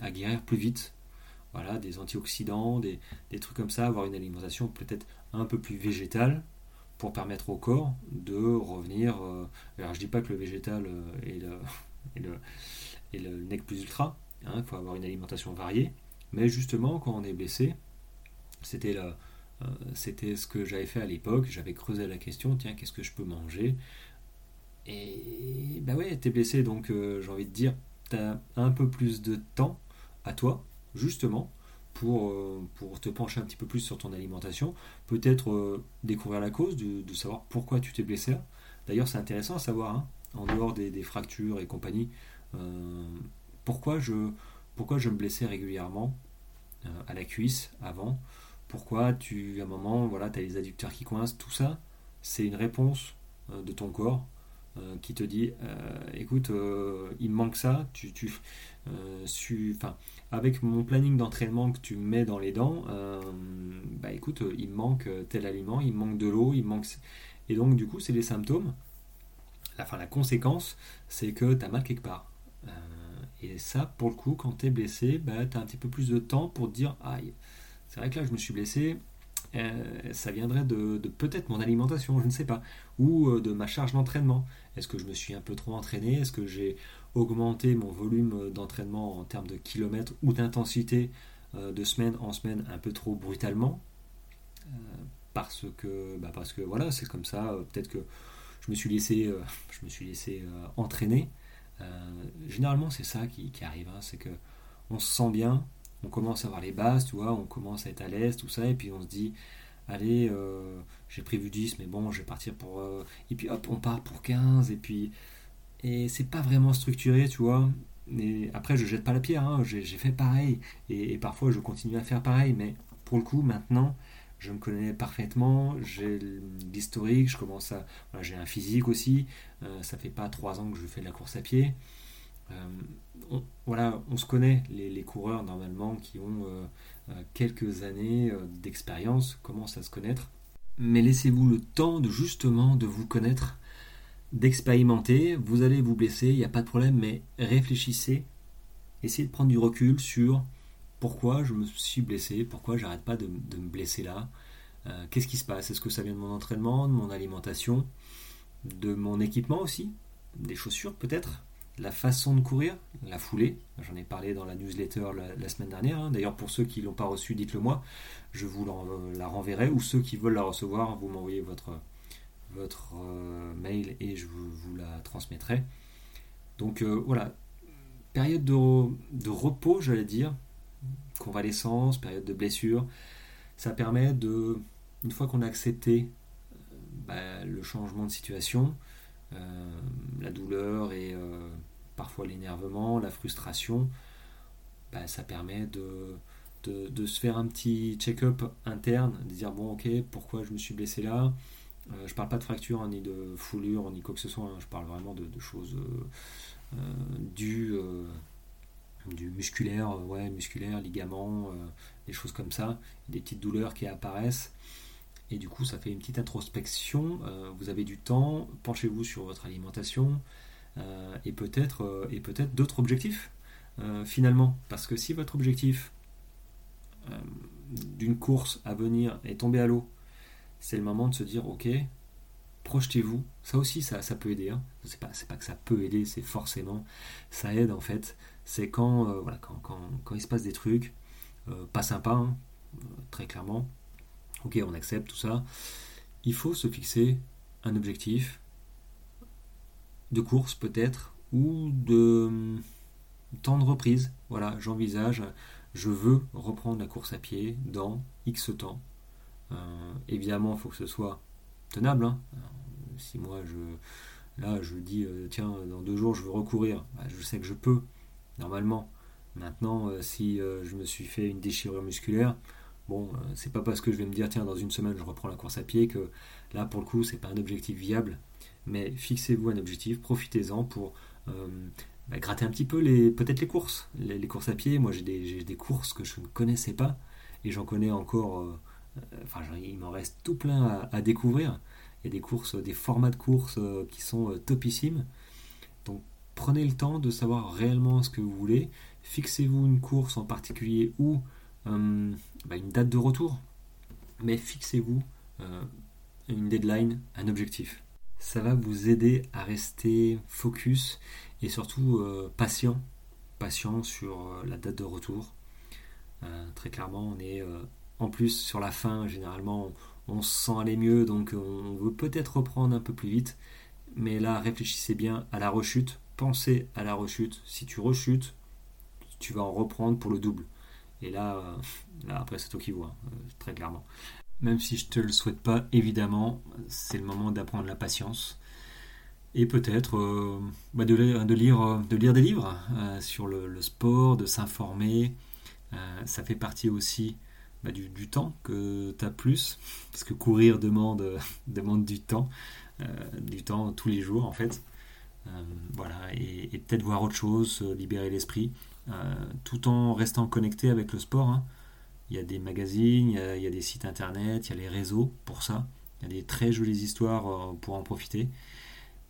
Speaker 1: à, guérir plus vite voilà, des antioxydants, des, trucs comme ça, avoir une alimentation peut-être un peu plus végétale, pour permettre au corps de revenir. Euh, alors je dis pas que le végétal euh, est le, *laughs* est nec plus ultra, hein, il faut avoir une alimentation variée, mais justement quand on est blessé, c'était euh, c'était ce que j'avais fait à l'époque, j'avais creusé la question, tiens, qu'est-ce que je peux manger? Et bah ouais, t'es blessé, donc j'ai envie de dire, un peu plus de temps à toi, justement, pour, euh, pour te pencher un petit peu plus sur ton alimentation, peut-être euh, découvrir la cause, de, savoir pourquoi tu t'es blessé. D'ailleurs, c'est intéressant à savoir, hein, en dehors des, fractures et compagnie, euh, pourquoi, je, pourquoi je me blessais régulièrement à la cuisse avant, pourquoi tu, à un moment, voilà, tu as les adducteurs qui coincent, tout ça, c'est une réponse de ton corps qui te dit écoute, il me manque ça, tu, tu, enfin, avec mon planning d'entraînement que tu mets dans les dents, euh, bah écoute, il manque tel aliment, il manque de l'eau, il manque. Et donc, du coup, c'est les symptômes. Enfin, la conséquence, c'est que tu as mal quelque part. Euh, et ça, pour le coup, quand tu es blessé, bah, tu as un petit peu plus de temps pour te dire Aïe, c'est vrai que là, je me suis blessé, ça viendrait de, peut-être mon alimentation, je ne sais pas, ou de ma charge d'entraînement. Est-ce que je me suis un peu trop entraîné? Est-ce que j'ai augmenté mon volume d'entraînement en termes de kilomètres ou d'intensité de semaine en semaine un peu trop brutalement? Parce que, bah parce que voilà, c'est comme ça. Peut-être que je me suis laissé, *laughs* je me suis laissé entraîner. généralement, c'est ça qui, arrive, hein, c'est que on se sent bien, on commence à avoir les bases, tu vois, on commence à être à l'aise, tout ça, et puis on se dit, allez, euh, j'ai prévu 10, mais bon, je vais partir pour... Euh, et puis hop, on part pour 15, et puis... Et c'est pas vraiment structuré, tu vois. Mais après, je jette pas la pierre, hein, j'ai fait pareil, et, parfois je continue à faire pareil, mais pour le coup, maintenant, je me connais parfaitement, j'ai l'historique, je commence à... j'ai un physique aussi, euh, ça fait pas 3 ans que je fais de la course à pied, on, voilà, on se connaît, les, coureurs normalement qui ont euh, euh, quelques années d'expérience commencent à se connaître. Mais laissez-vous le temps de justement de vous connaître, d'expérimenter. Vous allez vous blesser, il n'y a pas de problème, mais réfléchissez, essayez de prendre du recul sur pourquoi je me suis blessé, pourquoi j'arrête pas de, me blesser là, qu'est-ce qui se passe, est-ce que ça vient de mon entraînement, de mon alimentation, de mon équipement aussi, des chaussures peut-être, la façon de courir, la foulée. J'en ai parlé dans la newsletter la, semaine dernière. Hein. D'ailleurs, pour ceux qui ne l'ont pas reçue, dites-le moi. Je vous la renverrai. Ou ceux qui veulent la recevoir, vous m'envoyez votre, euh, mail et je vous, la transmettrai. Donc euh, voilà, période de, repos, j'allais dire, convalescence, période de blessure. Ça permet de, une fois qu'on a accepté euh, bah, le changement de situation, la douleur et parfois l'énervement, la frustration, bah, ça permet de, se faire un petit check-up interne, de dire bon ok, pourquoi je me suis blessé là? Euh, Je parle pas de fracture, hein, ni de foulure, ni quoi que ce soit, hein. je parle vraiment de, choses euh, euh, du, du musculaire, ouais, musculaire, ligaments, des choses comme ça, des petites douleurs qui apparaissent. Et du coup, ça fait une petite introspection. vous avez du temps, penchez-vous sur votre alimentation, euh, et peut-être euh, peut-être d'autres objectifs euh, finalement. Parce que si votre objectif d'une course à venir est tombé à l'eau, c'est le moment de se dire ok, projetez-vous. Ça aussi, ça, ça peut aider. Hein. C'est pas, pas que ça peut aider, c'est forcément ça aide en fait. C'est quand, voilà, quand, quand, quand, il se passe des trucs pas sympas, hein, très clairement. Ok, on accepte tout ça. Il faut se fixer un objectif, de course peut-être, ou de temps de reprise. Voilà, j'envisage, je veux reprendre la course à pied dans X temps. Euh, évidemment, il faut que ce soit tenable. Hein. Si moi, je, là, je dis, euh, tiens, dans deux jours, je veux recourir, bah, je sais que je peux, normalement. Maintenant, euh, si je me suis fait une déchirure musculaire, bon, c'est pas parce que je vais me dire, tiens, dans une semaine, je reprends la course à pied que là, pour le coup, c'est pas un objectif viable mais fixez-vous un objectif, profitez-en pour euh, bah, gratter un petit peu les peut-être les courses, les, courses à pied. Moi j'ai des, courses que je ne connaissais pas et j'en connais encore. Euh, enfin, il m'en reste tout plein à, découvrir. Il y a des courses, des formats de courses euh, qui sont topissimes. Donc prenez le temps de savoir réellement ce que vous voulez. Fixez-vous une course en particulier ou bah, une date de retour, mais fixez-vous une deadline, un objectif ça va vous aider à rester focus et surtout euh, patient, patient sur euh, la date de retour. Euh, très clairement, on est en plus sur la fin, généralement on, se sent aller mieux, donc on veut peut-être reprendre un peu plus vite. Mais là, réfléchissez bien à la rechute, pensez à la rechute. Si tu rechutes, tu vas en reprendre pour le double. Et là, là après, c'est toi qui vois, très clairement même si je te le souhaite pas, évidemment, c'est le moment d'apprendre la patience. Et peut-être euh, bah, de, lire, de, lire, des livres euh, sur le, sport, de s'informer. Euh, ça fait partie aussi bah, du, temps que tu as plus, parce que courir demande, *laughs* demande du temps, du temps tous les jours en fait. voilà, et, peut-être voir autre chose, libérer l'esprit, tout en restant connecté avec le sport. Hein. Il y a des magazines, il y a, des sites internet, il y a les réseaux pour ça. Il y a des très jolies histoires euh, pour en profiter.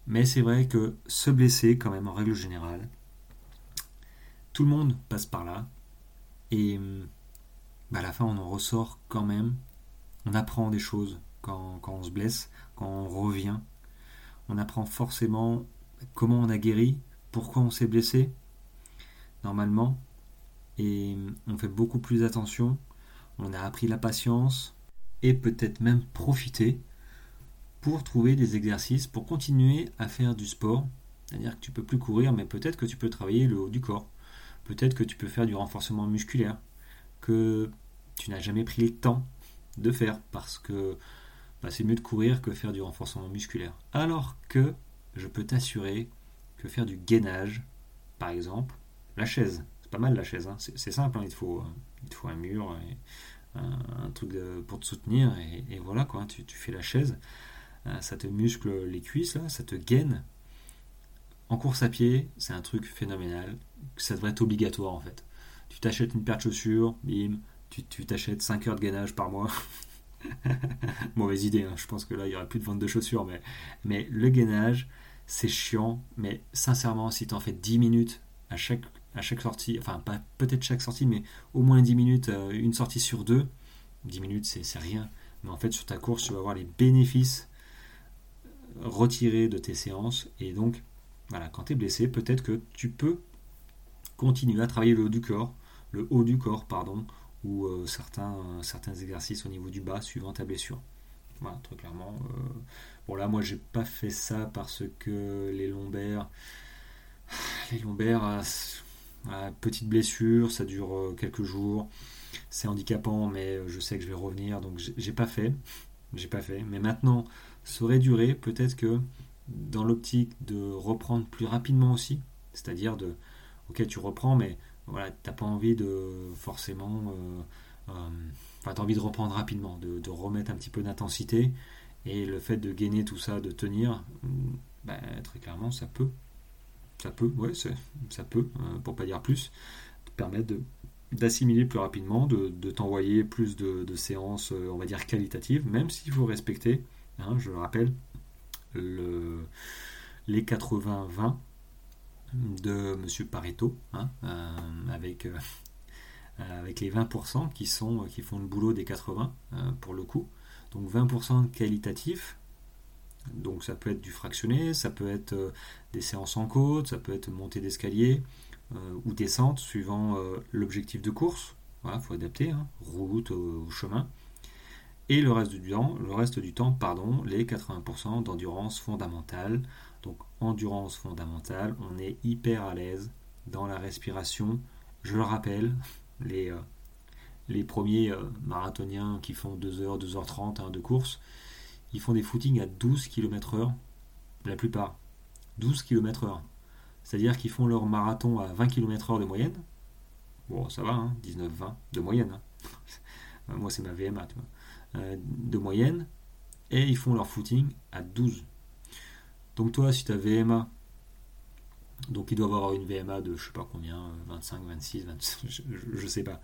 Speaker 1: Mais c'est vrai que se blesser, quand même, en règle générale, tout le monde passe par là. Et bah, à la fin, on en ressort quand même on apprend des choses quand, quand, on se blesse, quand on revient. On apprend forcément comment on a guéri, pourquoi on s'est blessé, normalement. Et on fait beaucoup plus attention. On a appris la patience et peut-être même profiter pour trouver des exercices, pour continuer à faire du sport. C'est-à-dire que tu peux plus courir, mais peut-être que tu peux travailler le haut du corps. Peut-être que tu peux faire du renforcement musculaire que tu n'as jamais pris le temps de faire parce que bah, c'est mieux de courir que faire du renforcement musculaire. Alors que je peux t'assurer que faire du gainage, par exemple, la chaise, c'est pas mal la chaise, hein. c'est simple, hein. il, te faut, il faut un mur, un, truc pour te soutenir, et, voilà quoi, tu, fais la chaise, euh, ça te muscle les cuisses, ça te gaine. En course à pied, c'est un truc phénoménal, ça devrait être obligatoire en fait. Tu t'achètes une paire de chaussures, bim, tu t'achètes 5 heures de gainage par mois. *laughs* Mauvaise idée, hein. je pense que là il y aura plus de vente de chaussures, mais, mais le gainage, c'est chiant, mais sincèrement, si tu en fais 10 minutes à chaque, à chaque sortie, enfin pas peut-être chaque sortie, mais au moins 10 minutes, euh, une sortie sur deux, 10 minutes c'est rien, mais en fait sur ta course tu vas avoir les bénéfices retirés de tes séances, et donc voilà, quand tu es blessé, peut-être que tu peux continuer à travailler le haut du corps, le haut du corps, pardon, ou euh, certains, certains exercices au niveau du bas suivant ta blessure. Voilà, très clairement. Euh, bon là, moi, j'ai pas fait ça parce que les lombaires, les lombaires, euh, petite blessure, ça dure quelques jours, c'est handicapant, mais je sais que je vais revenir, donc j'ai pas fait, j'ai pas fait. Mais maintenant, ça aurait duré, peut-être que dans l'optique de reprendre plus rapidement aussi, c'est-à-dire de, ok, tu reprends, mais voilà, t'as pas envie de forcément. Euh, euh, t'as envie de reprendre rapidement, de, remettre un petit peu d'intensité. Et le fait de gainer tout ça, de tenir, mm, ben, très clairement, ça peut. Ça peut, ouais, ça peut, euh, pour pas dire plus, te permettre d'assimiler plus rapidement, de, t'envoyer plus de, séances, on va dire, qualitatives, même s'il faut respecter, hein, je le rappelle, le, les 80-20 de M. Pareto, hein, euh, avec, euh, les 20% qui, sont, qui font le boulot des 80 euh, pour le coup. Donc 20% qualitatif, donc ça peut être du fractionné, ça peut être des séances en côte, ça peut être montée d'escalier ou descente suivant l'objectif de course. Voilà, faut adapter, hein, route ou chemin. Et le reste du temps, pardon, les 80% d'endurance fondamentale, donc endurance fondamentale, on est hyper à l'aise dans la respiration. Je le rappelle, les, euh, les premiers euh, marathoniens qui font 2h, 2h30 hein, de course, ils font des footings à 12 km/h, la plupart. 12 km/h. C'est-à-dire qu'ils font leur marathon à 20 km/h de moyenne. Bon, ça va, 19-20 hein, de moyenne. Hein. *laughs* Moi, c'est ma VMA, tu vois. Euh, de moyenne. Et ils font leur footing à 12 donc toi, si tu as VMA, donc il doit avoir une VMA de je sais pas combien, 25, 26, 25, je, ne sais pas.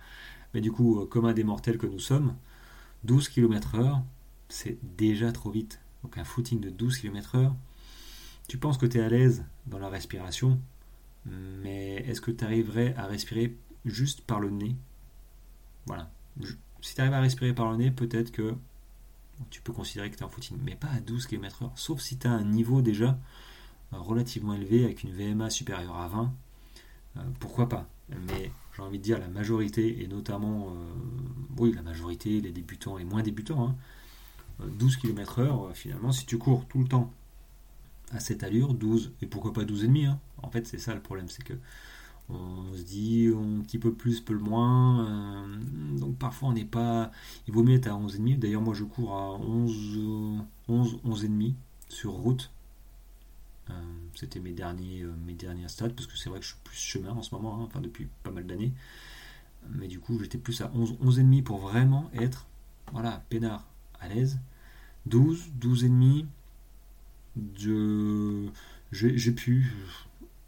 Speaker 1: Mais du coup, euh, comme un des mortels que nous sommes, 12 km/h, c'est déjà trop vite. Donc un footing de 12 km/h, tu penses que tu es à l'aise dans la respiration, mais est-ce que tu arriverais à respirer juste par le nez? Voilà. Si tu arrives à respirer par le nez, peut-être que tu peux considérer que tu es en footing, mais pas à 12 km/h, sauf si tu as un niveau déjà euh, relativement élevé avec une VMA supérieure à 20, euh, pourquoi pas? Mais j'ai envie de dire la majorité, et notamment, euh, oui, la majorité, les débutants et moins débutants, 12 hein, km/h, finalement, si tu cours tout le temps à cette allure, 12, et pourquoi pas 12,5 hein En fait, c'est ça le problème, c'est que on se dit un petit peu plus, peu le moins. Euh, donc parfois on n'est pas. Il vaut mieux être à 11,5. D'ailleurs, moi je cours à 11, 11, 11,5 sur route. Euh, c'était mes derniers, euh, mes derniers stades parce que c'est vrai que je suis plus chemin en ce moment, hein, enfin depuis pas mal d'années. Mais du coup, j'étais plus à 11, 11,5 pour vraiment être, voilà, peinard, à l'aise. 12, 12,5. J'ai pu,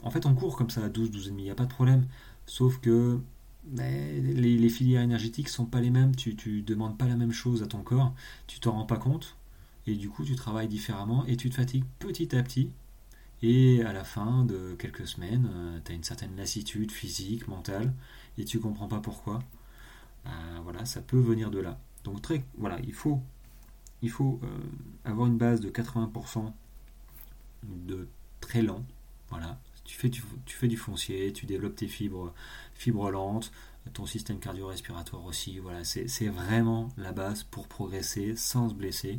Speaker 1: en fait, on court comme ça à 12, 12,5, il n'y a pas de problème. Sauf que les, filières énergétiques sont pas les mêmes, tu ne demandes pas la même chose à ton corps, tu t'en rends pas compte, et du coup, tu travailles différemment et tu te fatigues petit à petit. Et à la fin de quelques semaines, euh, tu as une certaine lassitude physique, mentale, et tu comprends pas pourquoi. Euh, voilà, ça peut venir de là. Donc très, voilà, il faut, il faut avoir une base de 80% de très lent. Voilà, tu fais, du foncier, tu développes tes fibres, fibres lentes, ton système cardio-respiratoire aussi. Voilà, c'est vraiment la base pour progresser sans se blesser,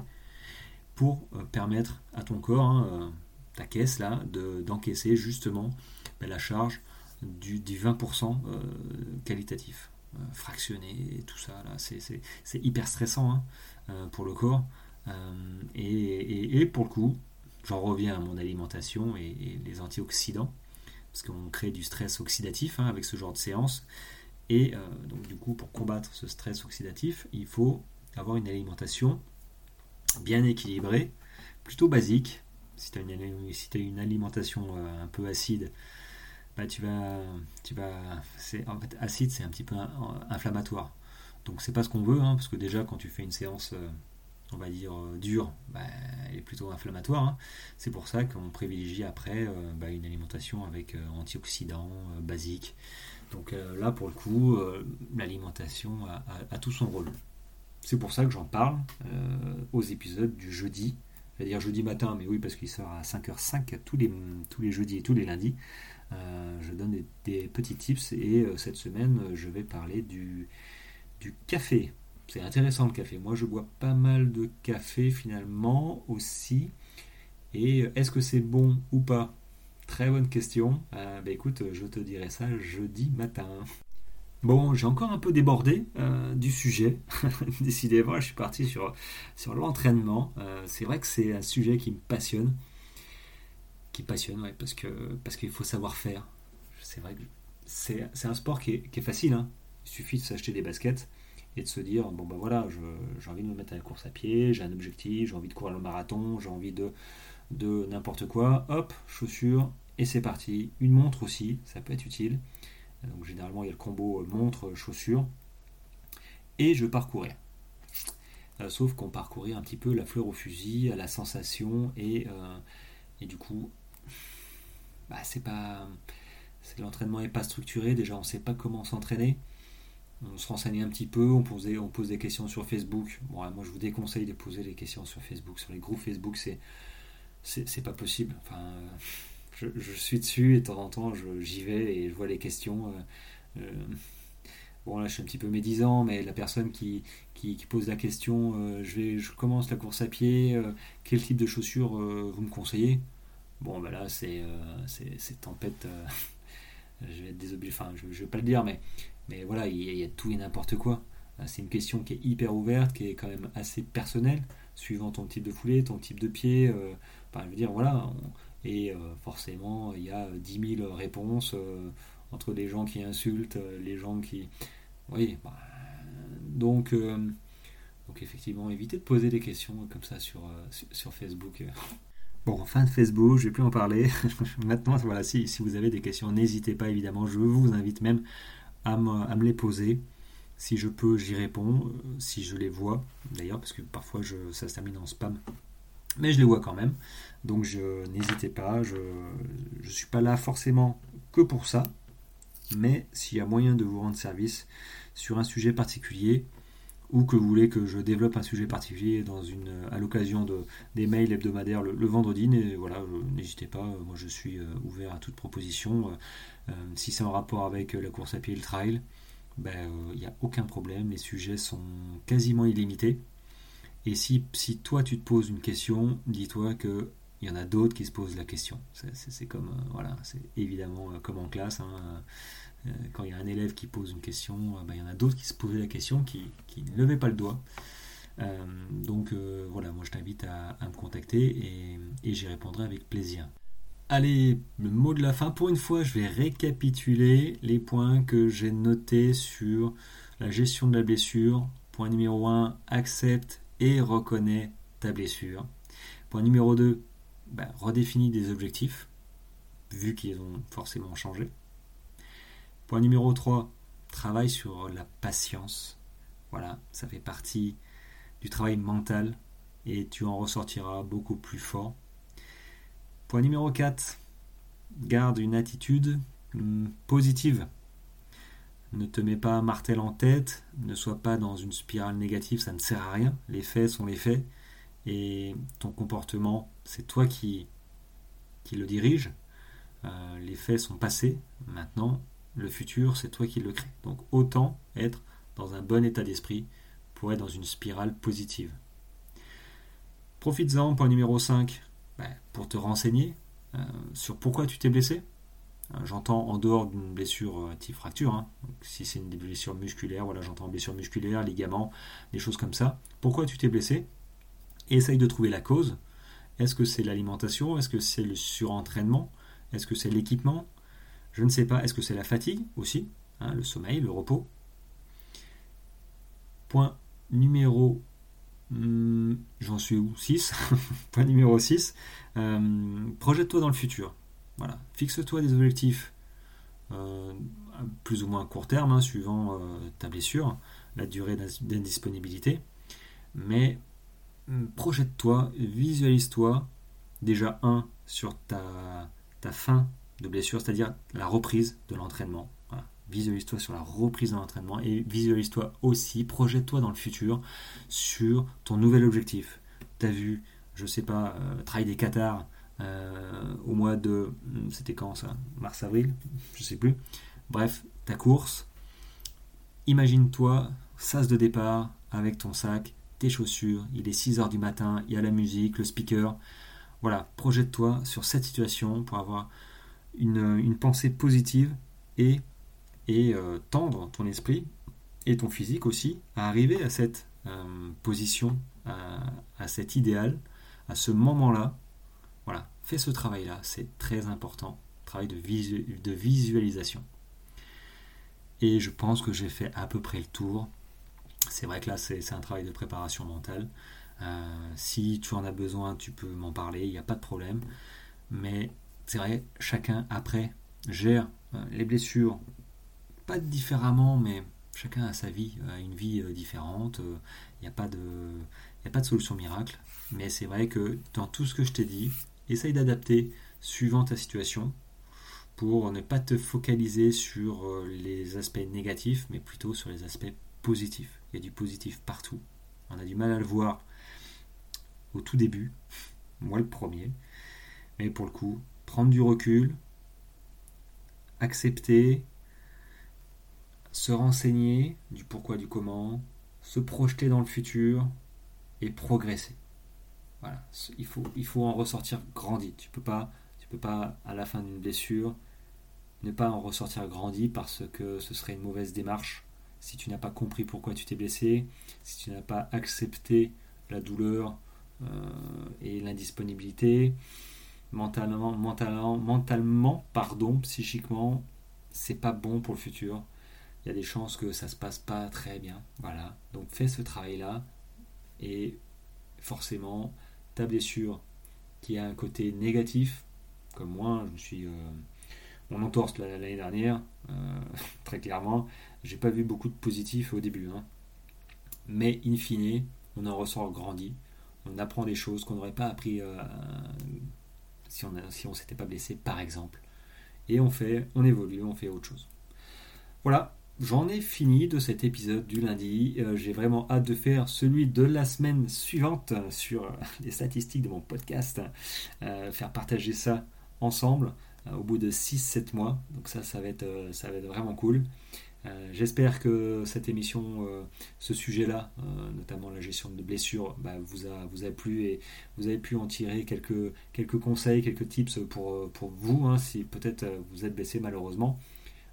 Speaker 1: pour euh, permettre à ton corps, hein, euh, ta caisse là, d'encaisser justement ben, la charge du, 20% euh, qualitatif, fractionné et tout ça. C'est hyper stressant hein, pour le corps. Et, pour le coup, j'en reviens à mon alimentation et, les antioxydants, parce qu'on crée du stress oxydatif hein, avec ce genre de séance. Et euh, donc du coup, pour combattre ce stress oxydatif, il faut avoir une alimentation bien équilibrée, plutôt basique. Si tu as, une, alimentation euh, un peu acide, bah, tu vas, tu vas, en fait acide, c'est un petit peu inflammatoire. Donc c'est pas ce qu'on veut, hein, parce que déjà quand tu fais une séance, euh, on va dire dure, bah, elle est plutôt inflammatoire. Hein. C'est pour ça qu'on privilégie après bah, une alimentation avec antioxydants basiques. Donc euh, là, pour le coup, euh, l'alimentation a, tout son rôle. C'est pour ça que j'en parle euh, aux épisodes du jeudi, c'est-à-dire jeudi matin, mais oui, parce qu'il sort à 5h05 tous les, tous les jeudis et tous les lundis. je donne des, petits tips et cette semaine, je vais parler du, du café. C'est intéressant le café. Moi, je bois pas mal de café finalement aussi. Et est-ce que c'est bon ou pas? Très bonne question. Euh, bah écoute, je te dirai ça jeudi matin. Bon, j'ai encore un peu débordé euh, du sujet. *laughs* Décidément, je suis parti sur, l'entraînement. Euh, c'est vrai que c'est un sujet qui me passionne. Qui passionne, ouais, parce que parce qu'il faut savoir faire. C'est vrai que c'est, un sport qui est, facile. Hein. Il suffit de s'acheter des baskets et de se dire bon ben voilà, j'ai envie de me mettre à la course à pied, j'ai un objectif, j'ai envie de courir le marathon, j'ai envie de de n'importe quoi, hop, chaussures, et c'est parti. Une montre aussi, ça peut être utile. Donc généralement il y a le combo montre, chaussures. Et je parcourais. Euh, sauf qu'on parcourait un petit peu la fleur au fusil, à la sensation, et, euh, et du coup, bah, c'est pas. L'entraînement n'est pas structuré, déjà on ne sait pas comment s'entraîner. On se renseignait un petit peu, on posait, on pose des questions sur Facebook. Bon, moi je vous déconseille de poser des questions sur Facebook. Sur les groupes Facebook, c'est c'est pas possible. Enfin, je, suis dessus et de temps en temps j'y vais et je vois les questions. Euh, euh, bon là je suis un petit peu médisant, mais la personne qui, qui, pose la question, euh, je, vais, je commence la course à pied, quel type de chaussures vous me conseillez? Bon ben là c'est tempête, *laughs* je vais être désobligé, enfin je, je vais pas le dire, mais, mais voilà, il y, a, tout et n'importe quoi. C'est une question qui est hyper ouverte, qui est quand même assez personnelle, suivant ton type de foulée, ton type de pied. Veux dire, voilà. et euh, forcément, il y a 10 000 réponses euh, entre les gens qui insultent, euh, les gens qui. Oui, bah, donc. Donc effectivement, évitez de poser des questions comme ça sur, sur, Facebook. Bon, fin de Facebook, je ne vais plus en parler. *laughs* Maintenant, voilà, si, si, vous avez des questions, n'hésitez pas évidemment. Je vous invite même à me, les poser. Si je peux, j'y réponds. Si je les vois, d'ailleurs, parce que parfois je, ça se termine en spam mais je les vois quand même. Donc je n'hésitez pas, je ne suis pas là forcément que pour ça, mais s'il y a moyen de vous rendre service sur un sujet particulier, ou que vous voulez que je développe un sujet particulier dans une, à l'occasion de, des mails hebdomadaires le, vendredi, voilà, n'hésitez pas, moi je suis euh, ouvert à toute proposition. Euh, si c'est en rapport avec la course à pied et le trail, ben, euh, il n'y a aucun problème, les sujets sont quasiment illimités. Et si, toi tu te poses une question, dis-toi que il y en a d'autres qui se posent la question. C'est comme, euh, voilà, c'est évidemment euh, comme en classe. Hein, euh, quand il y a un élève qui pose une question, ben, il y en a d'autres qui se posaient la question, qui, ne levaient pas le doigt. donc voilà, moi je t'invite à, me contacter et j'y répondrai avec plaisir. Allez, le mot de la fin. Pour une fois, je vais récapituler les points que j'ai notés sur la gestion de la blessure. Point numéro 1, accepte et reconnais ta blessure. Point numéro 2, bah, redéfinis des objectifs, vu qu'ils ont forcément changé. Point numéro 3, travaille sur la patience. Voilà, ça fait partie du travail mental et tu en ressortiras beaucoup plus fort. Point numéro 4, garde une attitude hmm, positive. Ne te mets pas martel en tête, ne sois pas dans une spirale négative, ça ne sert à rien. Les faits sont les faits et ton comportement, c'est toi qui, le dirige. Euh, les faits sont passés, maintenant le futur, c'est toi qui le crée. Donc autant être dans un bon état d'esprit pour être dans une spirale positive. Profites-en, point numéro 5, ben, pour te renseigner euh, sur pourquoi tu t'es blessé. Euh, j'entends en dehors d'une blessure euh, type fracture, hein. si c'est une blessure musculaire, voilà, j'entends blessure musculaire, ligament, des choses comme ça. Pourquoi tu t'es blessé? Essaye de trouver la cause. Est-ce que c'est l'alimentation? Est-ce que c'est le surentraînement? Est-ce que c'est l'équipement? Je ne sais pas. Est-ce que c'est la fatigue aussi hein, Le sommeil, le repos? Point numéro hmm, J'en suis où? 6. *laughs* Point numéro 6. Euh, projette-toi dans le futur. Voilà. Fixe-toi des objectifs euh, plus ou moins à court terme, hein, suivant euh, ta blessure, la durée d'indisponibilité. Mais hmm, projette-toi, visualise-toi déjà un sur ta, ta fin de blessure, c'est-à-dire la reprise de l'entraînement. Visualise-toi sur la reprise de l'entraînement et visualise-toi aussi, projette-toi dans le futur sur ton nouvel objectif. Tu as vu, je sais pas, euh, des Qatar euh, au mois de. Hmm, c'était quand ça? Mars-avril Je sais plus. Bref, ta course. Imagine-toi, sas de départ, avec ton sac, tes chaussures, il est 6 heures du matin, il y a la musique, le speaker. Voilà, projette-toi sur cette situation pour avoir une pensée positive et et euh, tendre ton esprit et ton physique aussi à arriver à cette euh, position, à, cet idéal, à ce moment-là. Voilà, fais ce travail-là, c'est très important, travail de, de visualisation. Et je pense que j'ai fait à peu près le tour. C'est vrai que là, c'est un travail de préparation mentale. Euh, si tu en as besoin, tu peux m'en parler, il n'y a pas de problème. Mais c'est vrai, chacun après gère les blessures pas différemment, mais chacun a sa vie, a une vie euh, différente. Il euh, n'y a, pas de, a pas de solution miracle. Mais c'est vrai que dans tout ce que je t'ai dit, essaye d'adapter suivant ta situation pour ne pas te focaliser sur euh, les aspects négatifs, mais plutôt sur les aspects positifs. Il y a du positif partout. On a du mal à le voir au tout début, *laughs* moi le premier. Mais pour le coup, prendre du recul, accepter, se renseigner du pourquoi, du comment, se projeter dans le futur et progresser. Voilà, il faut, en ressortir grandi. Tu peux pas, tu peux pas à la fin d'une blessure ne pas en ressortir grandi parce que ce serait une mauvaise démarche. Si tu n'as pas compris pourquoi tu t'es blessé, si tu n'as pas accepté la douleur euh, et l'indisponibilité, mentalement, mentalement, mentalement, pardon, psychiquement, c'est pas bon pour le futur il y a des chances que ça se passe pas très bien. Voilà. Donc fais ce travail-là et forcément ta blessure qui a un côté négatif, comme moi, je me suis euh, mon entorse l'année dernière, euh, *laughs* très clairement, j'ai pas vu beaucoup de positif au début. Hein. Mais in fine, on en ressort grandi, on apprend des choses qu'on n'aurait pas appris euh, si on si on s'était pas blessé, par exemple. Et on fait, on évolue, on fait autre chose. Voilà, J'en ai fini de cet épisode du lundi. Euh, j'ai vraiment hâte de faire celui de la semaine suivante sur *laughs* les statistiques de mon podcast. Euh, faire partager ça ensemble euh, au bout de 6-7 mois. Donc ça, ça va être, ça va être vraiment cool. J'espère que cette émission, ce sujet-là, notamment la gestion de blessures, bah, vous, a, vous a plu et vous avez pu en tirer quelques, quelques conseils, quelques tips pour, pour vous, hein, si peut-être vous êtes blessé malheureusement.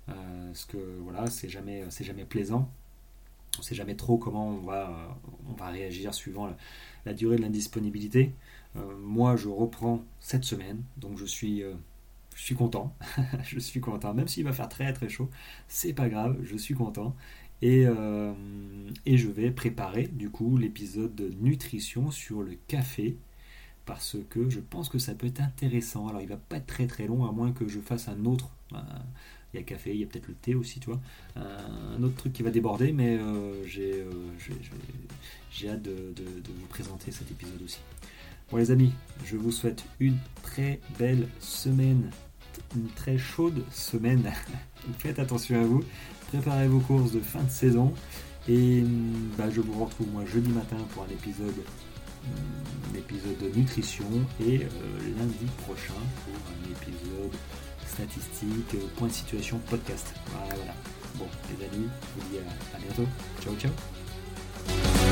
Speaker 1: Euh, parce que voilà, c'est jamais, c'est jamais plaisant. On ne sait jamais trop comment on va, va réagir suivant la, durée de l'indisponibilité. Euh, moi, je reprends cette semaine, donc je suis, euh, content. *laughs* je suis content, même s'il va faire très très chaud, c'est pas grave, je suis content. Et, et je vais préparer du coup l'épisode de nutrition sur le café parce que je pense que ça peut être intéressant. Alors il va pas être très très long à moins que je fasse un autre, il y a café, il y a peut-être le thé aussi, tu vois. un autre truc qui va déborder, mais euh, euh, j'ai hâte de, vous présenter cet épisode aussi. Bon les amis, je vous souhaite une très belle semaine, une très chaude semaine. *laughs* Faites attention à vous, préparez vos courses de fin de saison. Et bah, je vous retrouve moi jeudi matin pour un épisode, un épisode de nutrition et lundi prochain pour un épisode statistiques, euh, point de situation, podcast. Voilà, voilà. Bon, les amis, je vous dis à bientôt. Ciao, ciao.